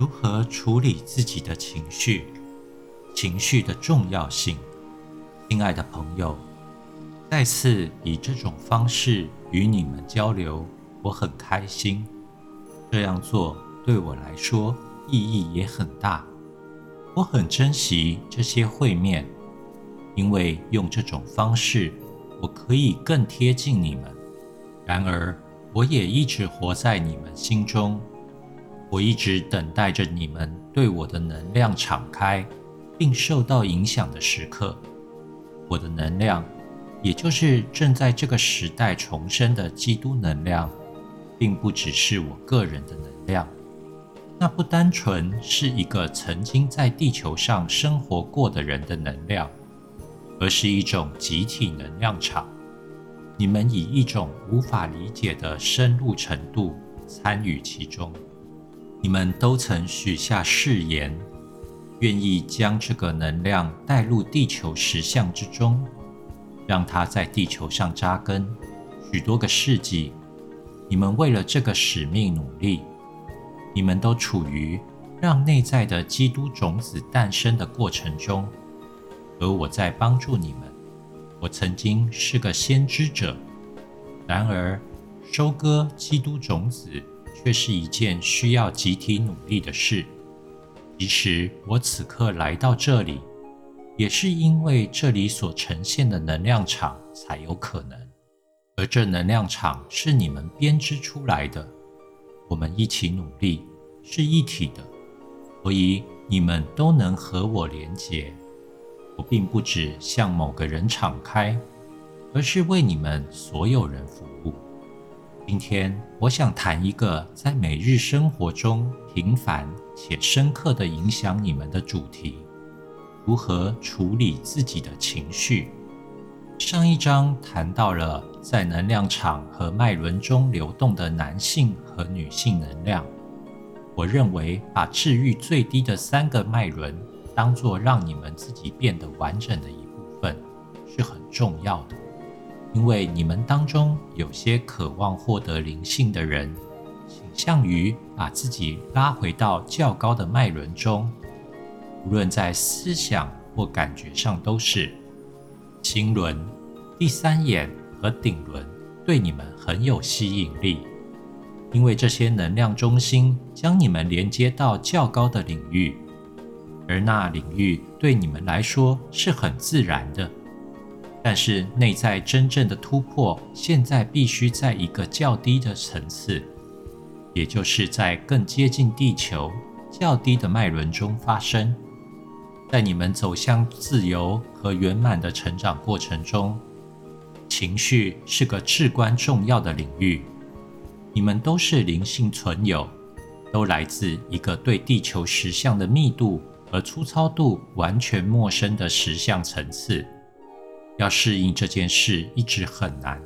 如何处理自己的情绪？情绪的重要性。亲爱的朋友，再次以这种方式与你们交流，我很开心。这样做对我来说意义也很大。我很珍惜这些会面，因为用这种方式，我可以更贴近你们。然而，我也一直活在你们心中。我一直等待着你们对我的能量敞开，并受到影响的时刻。我的能量，也就是正在这个时代重生的基督能量，并不只是我个人的能量。那不单纯是一个曾经在地球上生活过的人的能量，而是一种集体能量场。你们以一种无法理解的深入程度参与其中。你们都曾许下誓言，愿意将这个能量带入地球实相之中，让它在地球上扎根许多个世纪。你们为了这个使命努力，你们都处于让内在的基督种子诞生的过程中，而我在帮助你们。我曾经是个先知者，然而收割基督种子。却是一件需要集体努力的事。其实我此刻来到这里，也是因为这里所呈现的能量场才有可能。而这能量场是你们编织出来的，我们一起努力，是一体的，所以你们都能和我连结。我并不只向某个人敞开，而是为你们所有人服。今天，我想谈一个在每日生活中平凡且深刻的影响你们的主题：如何处理自己的情绪。上一章谈到了在能量场和脉轮中流动的男性和女性能量。我认为，把治愈最低的三个脉轮当做让你们自己变得完整的一部分，是很重要的。因为你们当中有些渴望获得灵性的人，倾向于把自己拉回到较高的脉轮中，无论在思想或感觉上都是。心轮、第三眼和顶轮对你们很有吸引力，因为这些能量中心将你们连接到较高的领域，而那领域对你们来说是很自然的。但是内在真正的突破，现在必须在一个较低的层次，也就是在更接近地球、较低的脉轮中发生。在你们走向自由和圆满的成长过程中，情绪是个至关重要的领域。你们都是灵性存有，都来自一个对地球实相的密度和粗糙度完全陌生的实相层次。要适应这件事一直很难。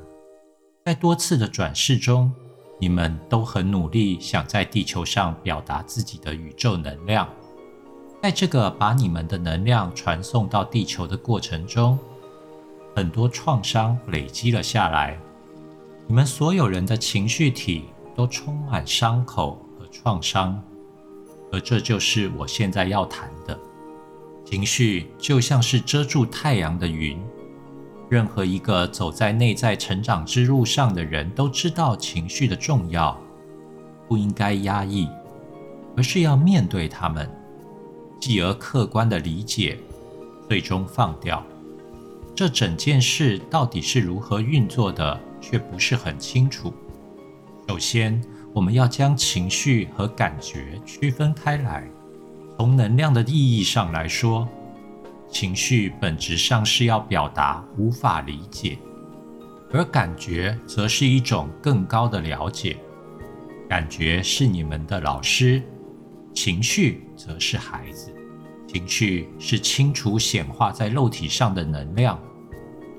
在多次的转世中，你们都很努力，想在地球上表达自己的宇宙能量。在这个把你们的能量传送到地球的过程中，很多创伤累积了下来。你们所有人的情绪体都充满伤口和创伤，而这就是我现在要谈的。情绪就像是遮住太阳的云。任何一个走在内在成长之路上的人都知道情绪的重要，不应该压抑，而是要面对他们，继而客观的理解，最终放掉。这整件事到底是如何运作的，却不是很清楚。首先，我们要将情绪和感觉区分开来。从能量的意义上来说。情绪本质上是要表达无法理解，而感觉则是一种更高的了解。感觉是你们的老师，情绪则是孩子。情绪是清楚显化在肉体上的能量，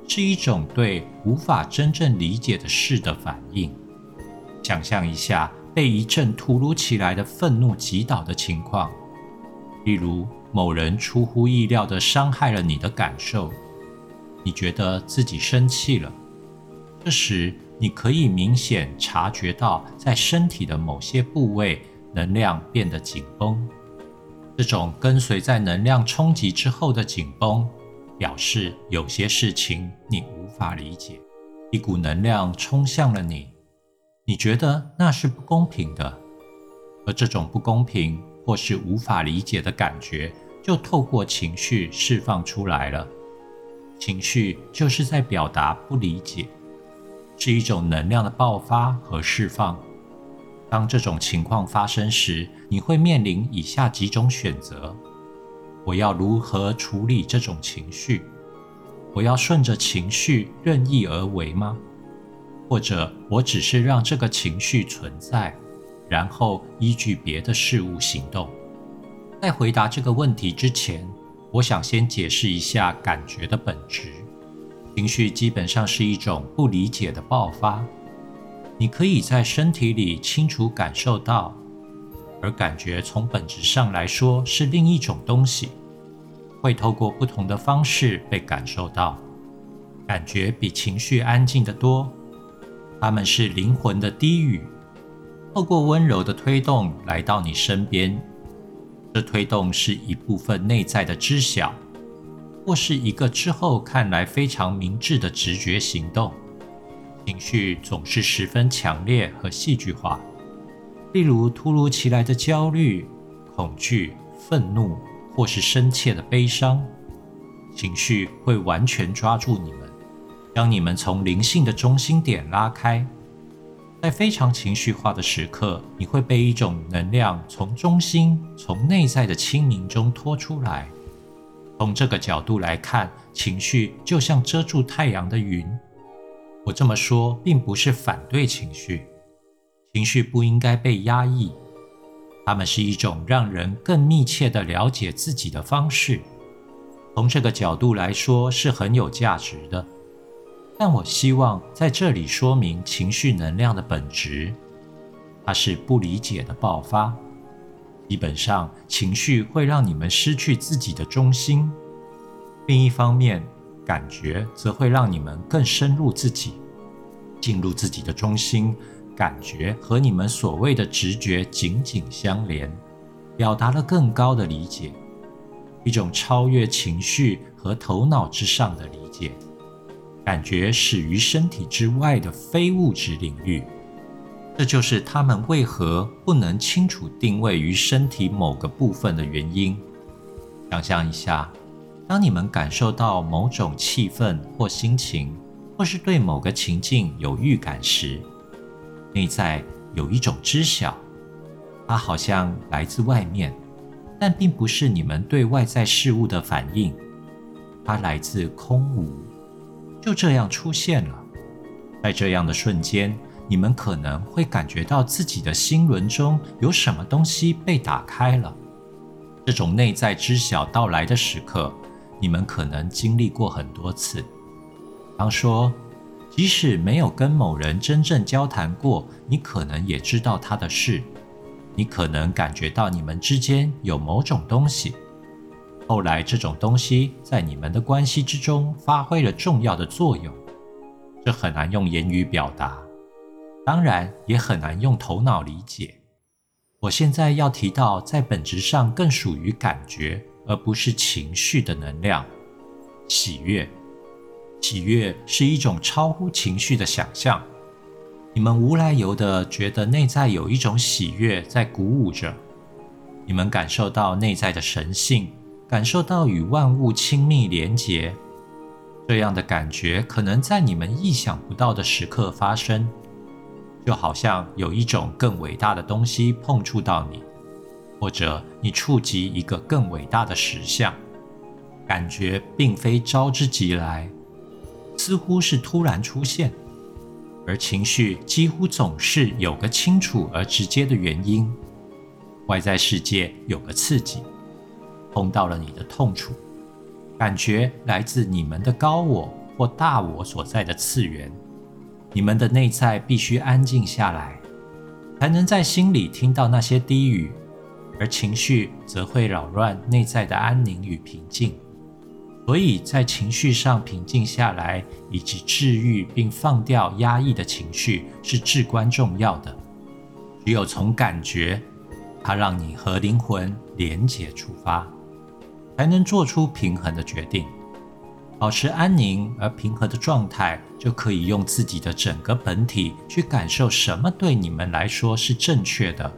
是一种对无法真正理解的事的反应。想象一下被一阵突如其来的愤怒击倒的情况，例如。某人出乎意料地伤害了你的感受，你觉得自己生气了。这时，你可以明显察觉到，在身体的某些部位能量变得紧绷。这种跟随在能量冲击之后的紧绷，表示有些事情你无法理解。一股能量冲向了你，你觉得那是不公平的，而这种不公平或是无法理解的感觉，就透过情绪释放出来了。情绪就是在表达不理解，是一种能量的爆发和释放。当这种情况发生时，你会面临以下几种选择：我要如何处理这种情绪？我要顺着情绪任意而为吗？或者我只是让这个情绪存在，然后依据别的事物行动？在回答这个问题之前，我想先解释一下感觉的本质。情绪基本上是一种不理解的爆发。你可以在身体里清楚感受到，而感觉从本质上来说是另一种东西，会透过不同的方式被感受到。感觉比情绪安静得多，它们是灵魂的低语，透过温柔的推动来到你身边。这推动是一部分内在的知晓，或是一个之后看来非常明智的直觉行动。情绪总是十分强烈和戏剧化，例如突如其来的焦虑、恐惧、愤怒，或是深切的悲伤。情绪会完全抓住你们，将你们从灵性的中心点拉开。在非常情绪化的时刻，你会被一种能量从中心、从内在的清明中拖出来。从这个角度来看，情绪就像遮住太阳的云。我这么说，并不是反对情绪，情绪不应该被压抑，它们是一种让人更密切地了解自己的方式。从这个角度来说，是很有价值的。但我希望在这里说明情绪能量的本质，它是不理解的爆发。基本上，情绪会让你们失去自己的中心。另一方面，感觉则会让你们更深入自己，进入自己的中心。感觉和你们所谓的直觉紧紧相连，表达了更高的理解，一种超越情绪和头脑之上的理解。感觉始于身体之外的非物质领域，这就是他们为何不能清楚定位于身体某个部分的原因。想象一下。当你们感受到某种气氛或心情，或是对某个情境有预感时，内在有一种知晓，它好像来自外面，但并不是你们对外在事物的反应，它来自空无，就这样出现了。在这样的瞬间，你们可能会感觉到自己的心轮中有什么东西被打开了。这种内在知晓到来的时刻。你们可能经历过很多次。比方说，即使没有跟某人真正交谈过，你可能也知道他的事。你可能感觉到你们之间有某种东西。后来，这种东西在你们的关系之中发挥了重要的作用。这很难用言语表达，当然也很难用头脑理解。我现在要提到，在本质上更属于感觉。而不是情绪的能量，喜悦。喜悦是一种超乎情绪的想象。你们无来由的觉得内在有一种喜悦在鼓舞着，你们感受到内在的神性，感受到与万物亲密连结。这样的感觉可能在你们意想不到的时刻发生，就好像有一种更伟大的东西碰触到你。或者你触及一个更伟大的实相，感觉并非招之即来，似乎是突然出现，而情绪几乎总是有个清楚而直接的原因。外在世界有个刺激，碰到了你的痛处，感觉来自你们的高我或大我所在的次元。你们的内在必须安静下来，才能在心里听到那些低语。而情绪则会扰乱内在的安宁与平静，所以在情绪上平静下来，以及治愈并放掉压抑的情绪是至关重要的。只有从感觉，它让你和灵魂连结出发，才能做出平衡的决定。保持安宁而平和的状态，就可以用自己的整个本体去感受什么对你们来说是正确的，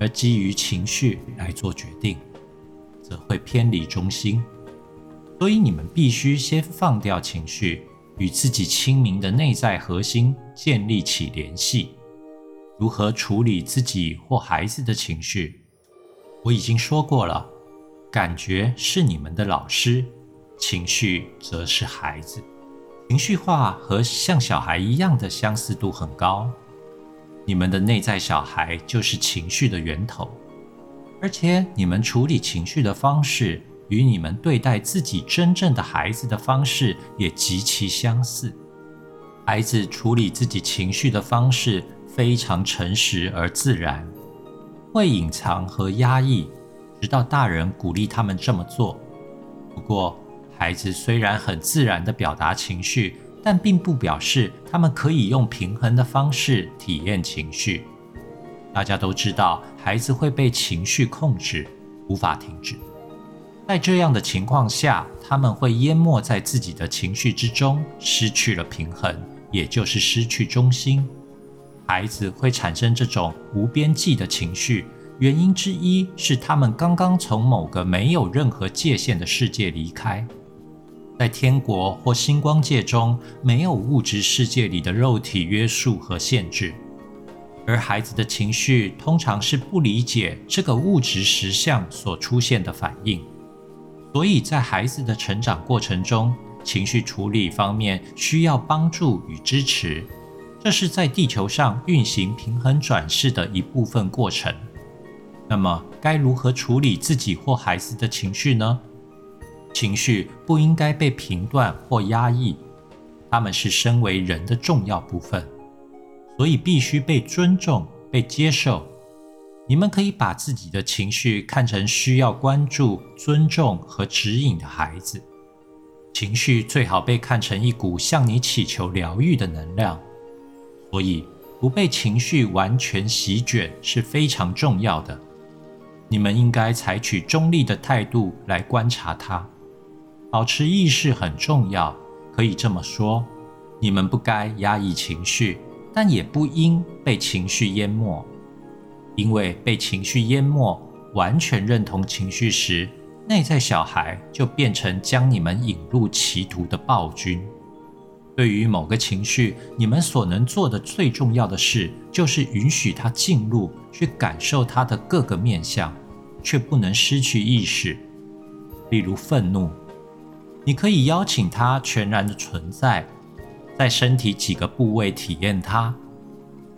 而基于情绪来做决定，则会偏离中心。所以你们必须先放掉情绪，与自己清明的内在核心建立起联系。如何处理自己或孩子的情绪？我已经说过了，感觉是你们的老师。情绪则是孩子，情绪化和像小孩一样的相似度很高。你们的内在小孩就是情绪的源头，而且你们处理情绪的方式与你们对待自己真正的孩子的方式也极其相似。孩子处理自己情绪的方式非常诚实而自然，会隐藏和压抑，直到大人鼓励他们这么做。不过，孩子虽然很自然地表达情绪，但并不表示他们可以用平衡的方式体验情绪。大家都知道，孩子会被情绪控制，无法停止。在这样的情况下，他们会淹没在自己的情绪之中，失去了平衡，也就是失去中心。孩子会产生这种无边际的情绪，原因之一是他们刚刚从某个没有任何界限的世界离开。在天国或星光界中，没有物质世界里的肉体约束和限制，而孩子的情绪通常是不理解这个物质实相所出现的反应，所以在孩子的成长过程中，情绪处理方面需要帮助与支持，这是在地球上运行平衡转世的一部分过程。那么，该如何处理自己或孩子的情绪呢？情绪不应该被评断或压抑，他们是身为人的重要部分，所以必须被尊重、被接受。你们可以把自己的情绪看成需要关注、尊重和指引的孩子。情绪最好被看成一股向你祈求疗愈的能量，所以不被情绪完全席卷是非常重要的。你们应该采取中立的态度来观察它。保持意识很重要，可以这么说：你们不该压抑情绪，但也不应被情绪淹没。因为被情绪淹没，完全认同情绪时，内在小孩就变成将你们引入歧途的暴君。对于某个情绪，你们所能做的最重要的事，就是允许它进入，去感受它的各个面相，却不能失去意识。例如愤怒。你可以邀请它全然的存在，在身体几个部位体验它，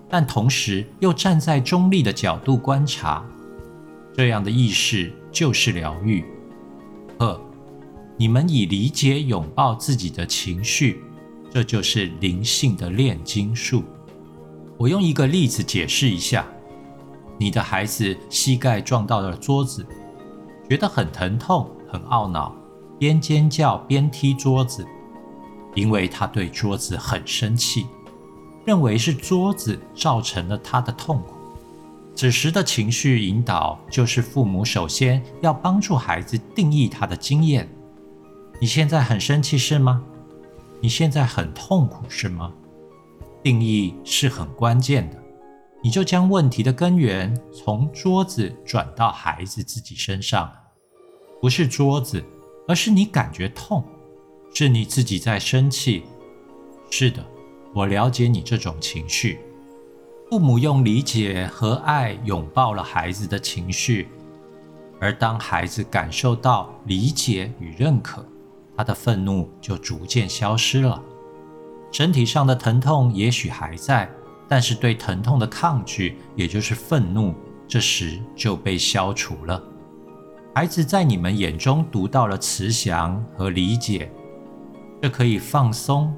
但同时又站在中立的角度观察。这样的意识就是疗愈。二，你们以理解拥抱自己的情绪，这就是灵性的炼金术。我用一个例子解释一下：你的孩子膝盖撞到了桌子，觉得很疼痛，很懊恼。边尖叫边踢桌子，因为他对桌子很生气，认为是桌子造成了他的痛苦。此时的情绪引导就是父母首先要帮助孩子定义他的经验。你现在很生气是吗？你现在很痛苦是吗？定义是很关键的。你就将问题的根源从桌子转到孩子自己身上，不是桌子。而是你感觉痛，是你自己在生气。是的，我了解你这种情绪。父母用理解和爱拥抱了孩子的情绪，而当孩子感受到理解与认可，他的愤怒就逐渐消失了。身体上的疼痛也许还在，但是对疼痛的抗拒，也就是愤怒，这时就被消除了。孩子在你们眼中读到了慈祥和理解，这可以放松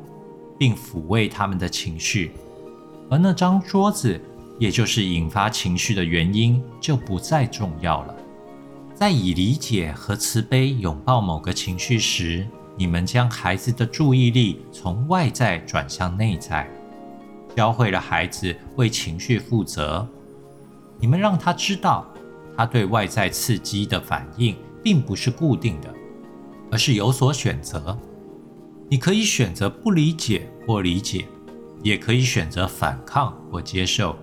并抚慰他们的情绪，而那张桌子，也就是引发情绪的原因，就不再重要了。在以理解和慈悲拥抱某个情绪时，你们将孩子的注意力从外在转向内在，教会了孩子为情绪负责。你们让他知道。他对外在刺激的反应并不是固定的，而是有所选择。你可以选择不理解或理解，也可以选择反抗或接受。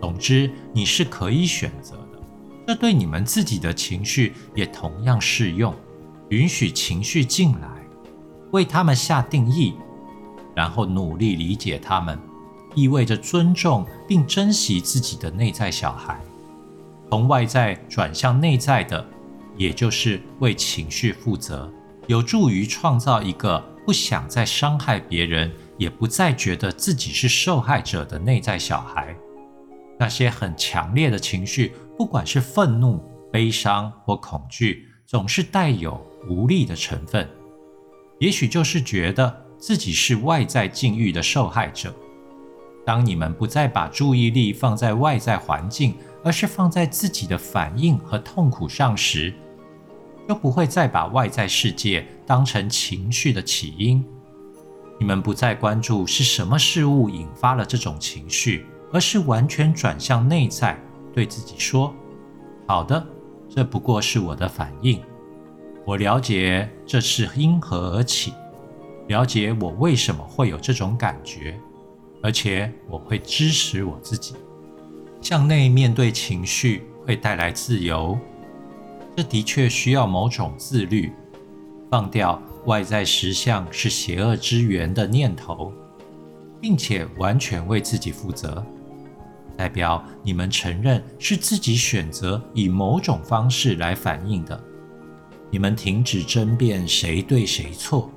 总之，你是可以选择的。这对你们自己的情绪也同样适用。允许情绪进来，为他们下定义，然后努力理解他们，意味着尊重并珍惜自己的内在小孩。从外在转向内在的，也就是为情绪负责，有助于创造一个不想再伤害别人，也不再觉得自己是受害者的内在小孩。那些很强烈的情绪，不管是愤怒、悲伤或恐惧，总是带有无力的成分。也许就是觉得自己是外在境遇的受害者。当你们不再把注意力放在外在环境，而是放在自己的反应和痛苦上时，就不会再把外在世界当成情绪的起因。你们不再关注是什么事物引发了这种情绪，而是完全转向内在，对自己说：“好的，这不过是我的反应。我了解这是因何而起，了解我为什么会有这种感觉，而且我会支持我自己。”向内面对情绪会带来自由，这的确需要某种自律，放掉外在实相是邪恶之源的念头，并且完全为自己负责，代表你们承认是自己选择以某种方式来反应的。你们停止争辩谁对谁错，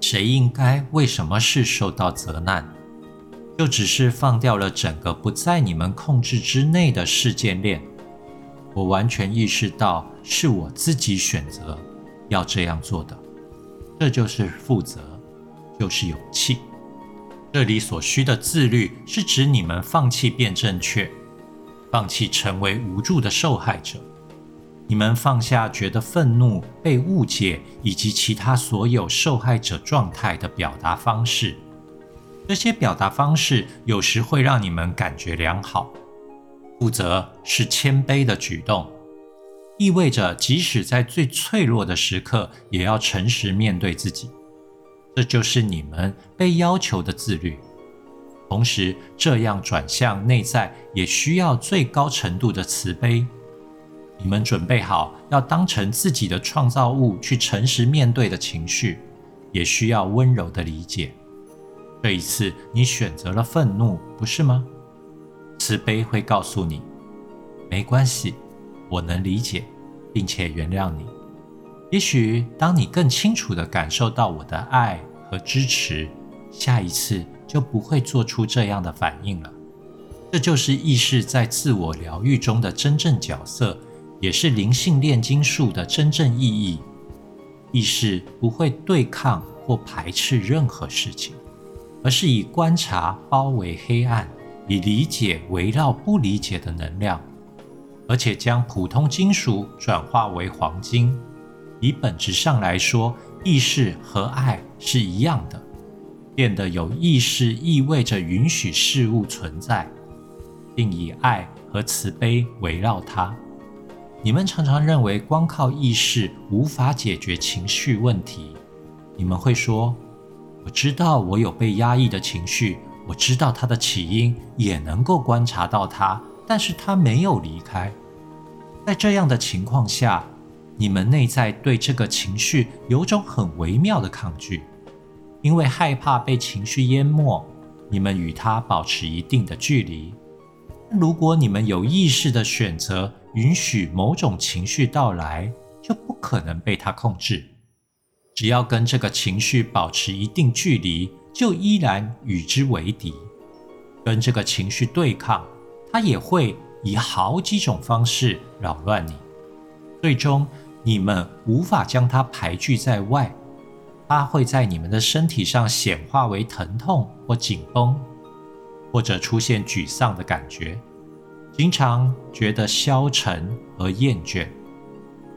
谁应该为什么事受到责难。就只是放掉了整个不在你们控制之内的事件链。我完全意识到是我自己选择要这样做的，这就是负责，就是勇气。这里所需的自律，是指你们放弃变正确，放弃成为无助的受害者。你们放下觉得愤怒、被误解以及其他所有受害者状态的表达方式。这些表达方式有时会让你们感觉良好。负责是谦卑的举动，意味着即使在最脆弱的时刻，也要诚实面对自己。这就是你们被要求的自律。同时，这样转向内在也需要最高程度的慈悲。你们准备好要当成自己的创造物去诚实面对的情绪，也需要温柔的理解。这一次，你选择了愤怒，不是吗？慈悲会告诉你，没关系，我能理解，并且原谅你。也许当你更清楚地感受到我的爱和支持，下一次就不会做出这样的反应了。这就是意识在自我疗愈中的真正角色，也是灵性炼金术的真正意义。意识不会对抗或排斥任何事情。而是以观察包围黑暗，以理解围绕不理解的能量，而且将普通金属转化为黄金。以本质上来说，意识和爱是一样的。变得有意识意味着允许事物存在，并以爱和慈悲围绕它。你们常常认为光靠意识无法解决情绪问题。你们会说。我知道我有被压抑的情绪，我知道它的起因，也能够观察到它，但是它没有离开。在这样的情况下，你们内在对这个情绪有种很微妙的抗拒，因为害怕被情绪淹没，你们与它保持一定的距离。如果你们有意识的选择允许某种情绪到来，就不可能被它控制。只要跟这个情绪保持一定距离，就依然与之为敌。跟这个情绪对抗，它也会以好几种方式扰乱你。最终，你们无法将它排拒在外。它会在你们的身体上显化为疼痛或紧绷，或者出现沮丧的感觉，经常觉得消沉和厌倦。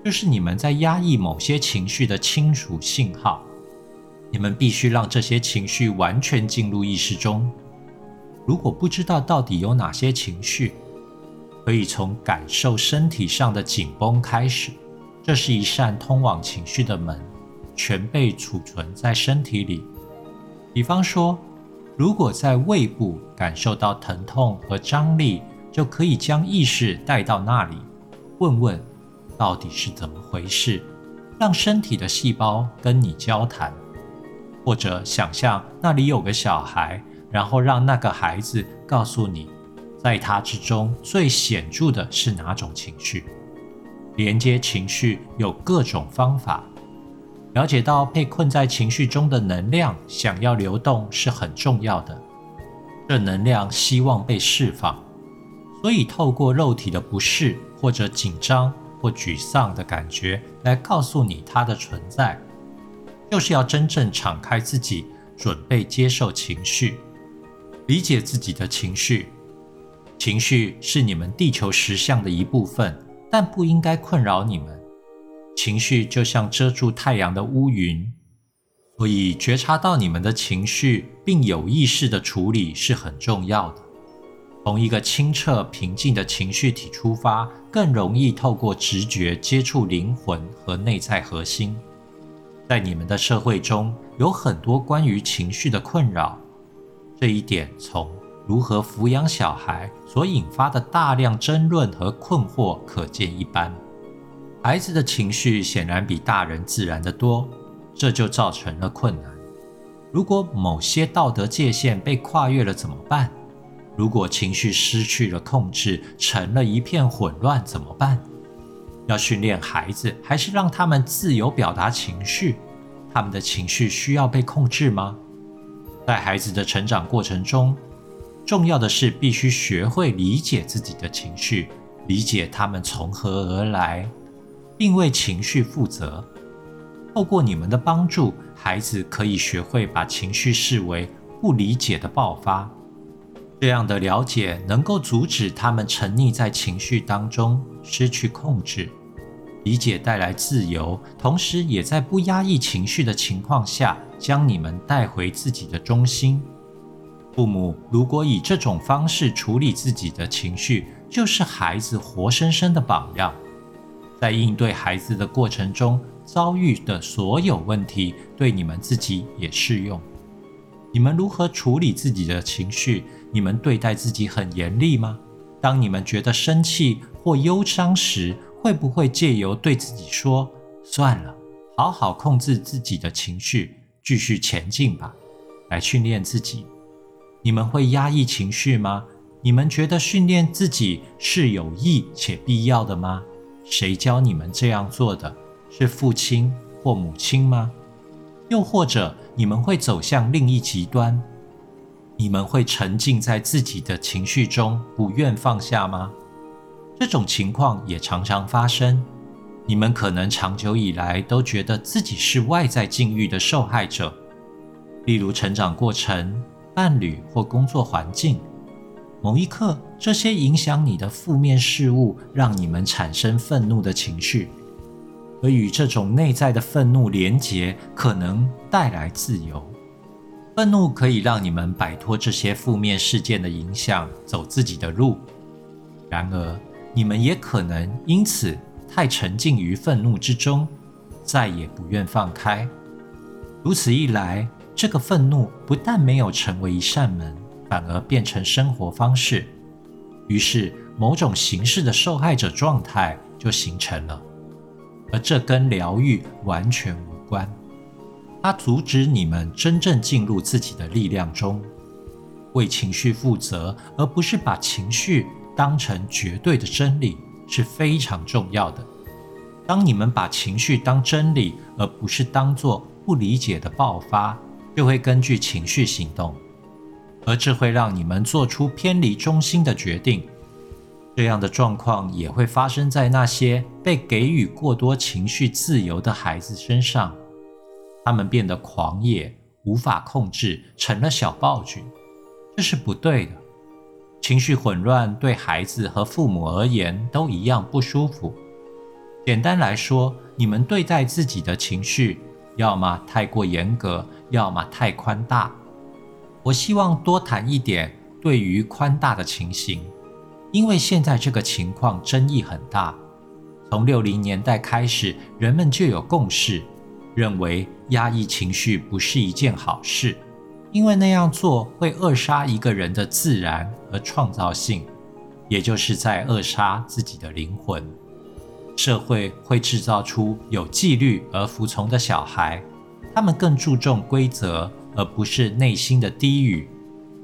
就是你们在压抑某些情绪的清楚信号，你们必须让这些情绪完全进入意识中。如果不知道到底有哪些情绪，可以从感受身体上的紧绷开始，这是一扇通往情绪的门，全被储存在身体里。比方说，如果在胃部感受到疼痛和张力，就可以将意识带到那里，问问到底是怎么回事，让身体的细胞跟你交谈，或者想象那里有个小孩，然后让那个孩子告诉你。在他之中最显著的是哪种情绪？连接情绪有各种方法，了解到被困在情绪中的能量想要流动是很重要的。这能量希望被释放，所以透过肉体的不适或者紧张或沮丧的感觉来告诉你它的存在，就是要真正敞开自己，准备接受情绪，理解自己的情绪。情绪是你们地球实相的一部分，但不应该困扰你们。情绪就像遮住太阳的乌云，所以觉察到你们的情绪并有意识的处理是很重要的。从一个清澈平静的情绪体出发，更容易透过直觉接触灵魂和内在核心。在你们的社会中有很多关于情绪的困扰，这一点从。如何抚养小孩所引发的大量争论和困惑可见一斑。孩子的情绪显然比大人自然的多，这就造成了困难。如果某些道德界限被跨越了怎么办？如果情绪失去了控制，成了一片混乱怎么办？要训练孩子，还是让他们自由表达情绪？他们的情绪需要被控制吗？在孩子的成长过程中。重要的是，必须学会理解自己的情绪，理解他们从何而来，并为情绪负责。透过你们的帮助，孩子可以学会把情绪视为不理解的爆发。这样的了解能够阻止他们沉溺在情绪当中，失去控制。理解带来自由，同时也在不压抑情绪的情况下，将你们带回自己的中心。父母如果以这种方式处理自己的情绪，就是孩子活生生的榜样。在应对孩子的过程中遭遇的所有问题，对你们自己也适用。你们如何处理自己的情绪？你们对待自己很严厉吗？当你们觉得生气或忧伤时，会不会借由对自己说“算了，好好控制自己的情绪，继续前进吧”，来训练自己？你们会压抑情绪吗？你们觉得训练自己是有益且必要的吗？谁教你们这样做的？是父亲或母亲吗？又或者你们会走向另一极端？你们会沉浸在自己的情绪中，不愿放下吗？这种情况也常常发生。你们可能长久以来都觉得自己是外在境遇的受害者，例如成长过程。伴侣或工作环境，某一刻，这些影响你的负面事物让你们产生愤怒的情绪，而与这种内在的愤怒连结，可能带来自由。愤怒可以让你们摆脱这些负面事件的影响，走自己的路。然而，你们也可能因此太沉浸于愤怒之中，再也不愿放开。如此一来，这个愤怒不但没有成为一扇门，反而变成生活方式。于是，某种形式的受害者状态就形成了，而这跟疗愈完全无关。它阻止你们真正进入自己的力量中，为情绪负责，而不是把情绪当成绝对的真理，是非常重要的。当你们把情绪当真理，而不是当作不理解的爆发。就会根据情绪行动，而这会让你们做出偏离中心的决定。这样的状况也会发生在那些被给予过多情绪自由的孩子身上，他们变得狂野，无法控制，成了小暴君。这是不对的。情绪混乱对孩子和父母而言都一样不舒服。简单来说，你们对待自己的情绪。要么太过严格，要么太宽大。我希望多谈一点对于宽大的情形。因为现在这个情况争议很大。从六零年代开始，人们就有共识，认为压抑情绪不是一件好事，因为那样做会扼杀一个人的自然和创造性，也就是在扼杀自己的灵魂。社会会制造出有纪律而服从的小孩，他们更注重规则而不是内心的低语，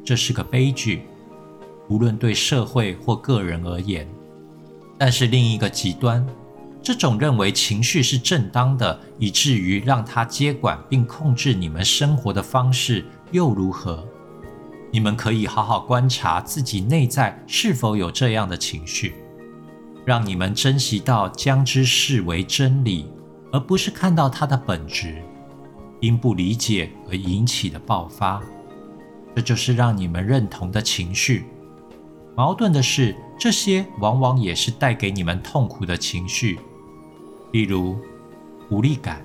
这是个悲剧，无论对社会或个人而言。但是另一个极端，这种认为情绪是正当的，以至于让他接管并控制你们生活的方式又如何？你们可以好好观察自己内在是否有这样的情绪，让你们珍惜到将之视为真理，而不是看到它的本质，因不理解而引起的爆发。这就是让你们认同的情绪。矛盾的是。这些往往也是带给你们痛苦的情绪，例如无力感、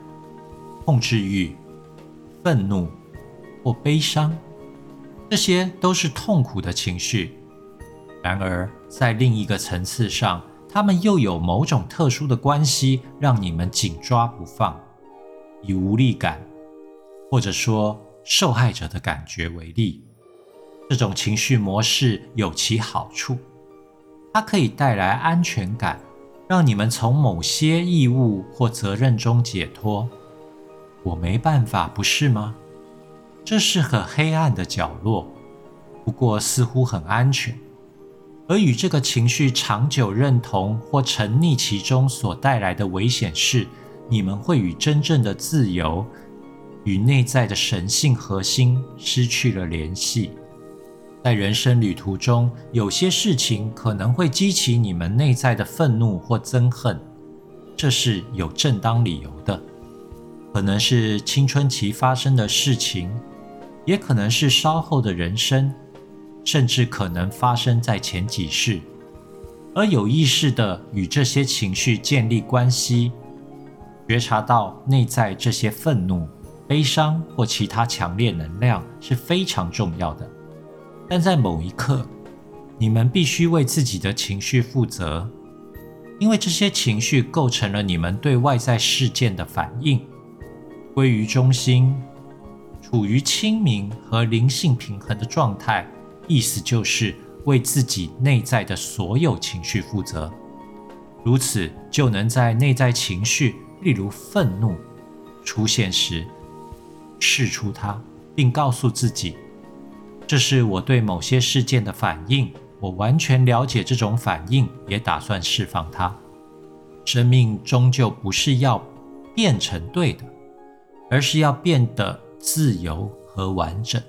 控制欲、愤怒或悲伤，这些都是痛苦的情绪。然而，在另一个层次上，它们又有某种特殊的关系，让你们紧抓不放。以无力感，或者说受害者的感觉为例，这种情绪模式有其好处。它可以带来安全感，让你们从某些义务或责任中解脱。我没办法，不是吗？这是很黑暗的角落，不过似乎很安全。而与这个情绪长久认同或沉溺其中所带来的危险是，你们会与真正的自由、与内在的神性核心失去了联系。在人生旅途中，有些事情可能会激起你们内在的愤怒或憎恨，这是有正当理由的。可能是青春期发生的事情，也可能是稍后的人生，甚至可能发生在前几世。而有意识的与这些情绪建立关系，觉察到内在这些愤怒、悲伤或其他强烈能量是非常重要的。但在某一刻，你们必须为自己的情绪负责，因为这些情绪构成了你们对外在事件的反应。归于中心，处于清明和灵性平衡的状态，意思就是为自己内在的所有情绪负责。如此，就能在内在情绪，例如愤怒出现时，释出它，并告诉自己。这是我对某些事件的反应，我完全了解这种反应，也打算释放它。生命终究不是要变成对的，而是要变得自由和完整。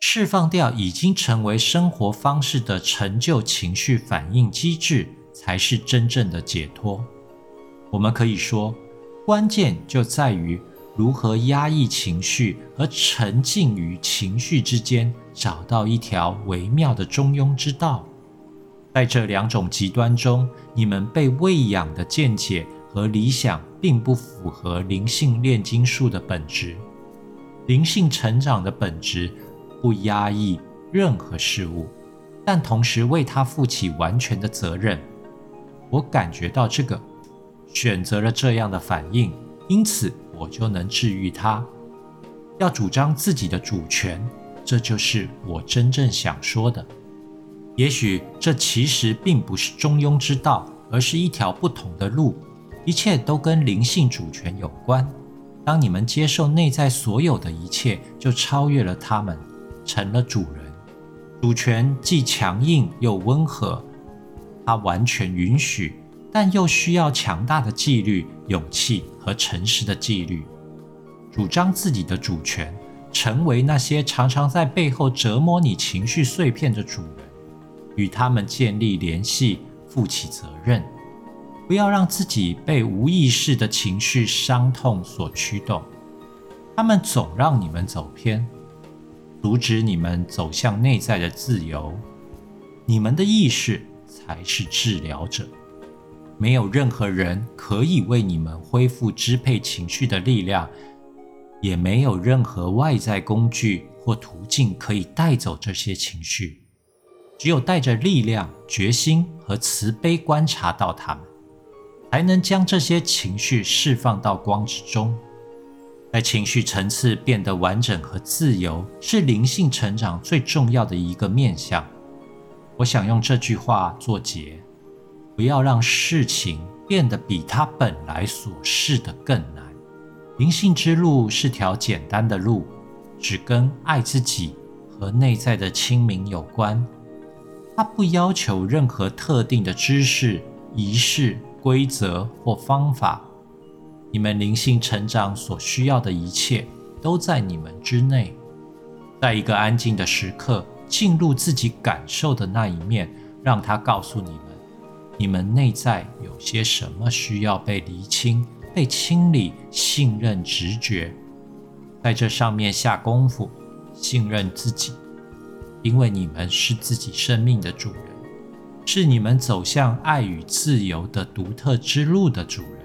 释放掉已经成为生活方式的成就情绪反应机制，才是真正的解脱。我们可以说，关键就在于。如何压抑情绪和沉浸于情绪之间，找到一条微妙的中庸之道？在这两种极端中，你们被喂养的见解和理想并不符合灵性炼金术的本质。灵性成长的本质不压抑任何事物，但同时为它负起完全的责任。我感觉到这个，选择了这样的反应，因此。我就能治愈他。要主张自己的主权，这就是我真正想说的。也许这其实并不是中庸之道，而是一条不同的路。一切都跟灵性主权有关。当你们接受内在所有的一切，就超越了他们，成了主人。主权既强硬又温和，它完全允许。但又需要强大的纪律、勇气和诚实的纪律，主张自己的主权，成为那些常常在背后折磨你情绪碎片的主人，与他们建立联系，负起责任，不要让自己被无意识的情绪伤痛所驱动，他们总让你们走偏，阻止你们走向内在的自由。你们的意识才是治疗者。没有任何人可以为你们恢复支配情绪的力量，也没有任何外在工具或途径可以带走这些情绪。只有带着力量、决心和慈悲观察到他们，才能将这些情绪释放到光之中。在情绪层次变得完整和自由，是灵性成长最重要的一个面向。我想用这句话作结：不要让事情变得比它本来所示的更难。灵性之路是条简单的路，只跟爱自己和内在的清明有关。它不要求任何特定的知识、仪式、规则或方法。你们灵性成长所需要的一切都在你们之内。在一个安静的时刻，进入自己感受的那一面，让它告诉你：你们内在有些什么需要被厘清、被清理。信任直觉，在这上面下功夫，信任自己。因为你们是自己生命的主人，是你们走向爱与自由的独特之路的主人。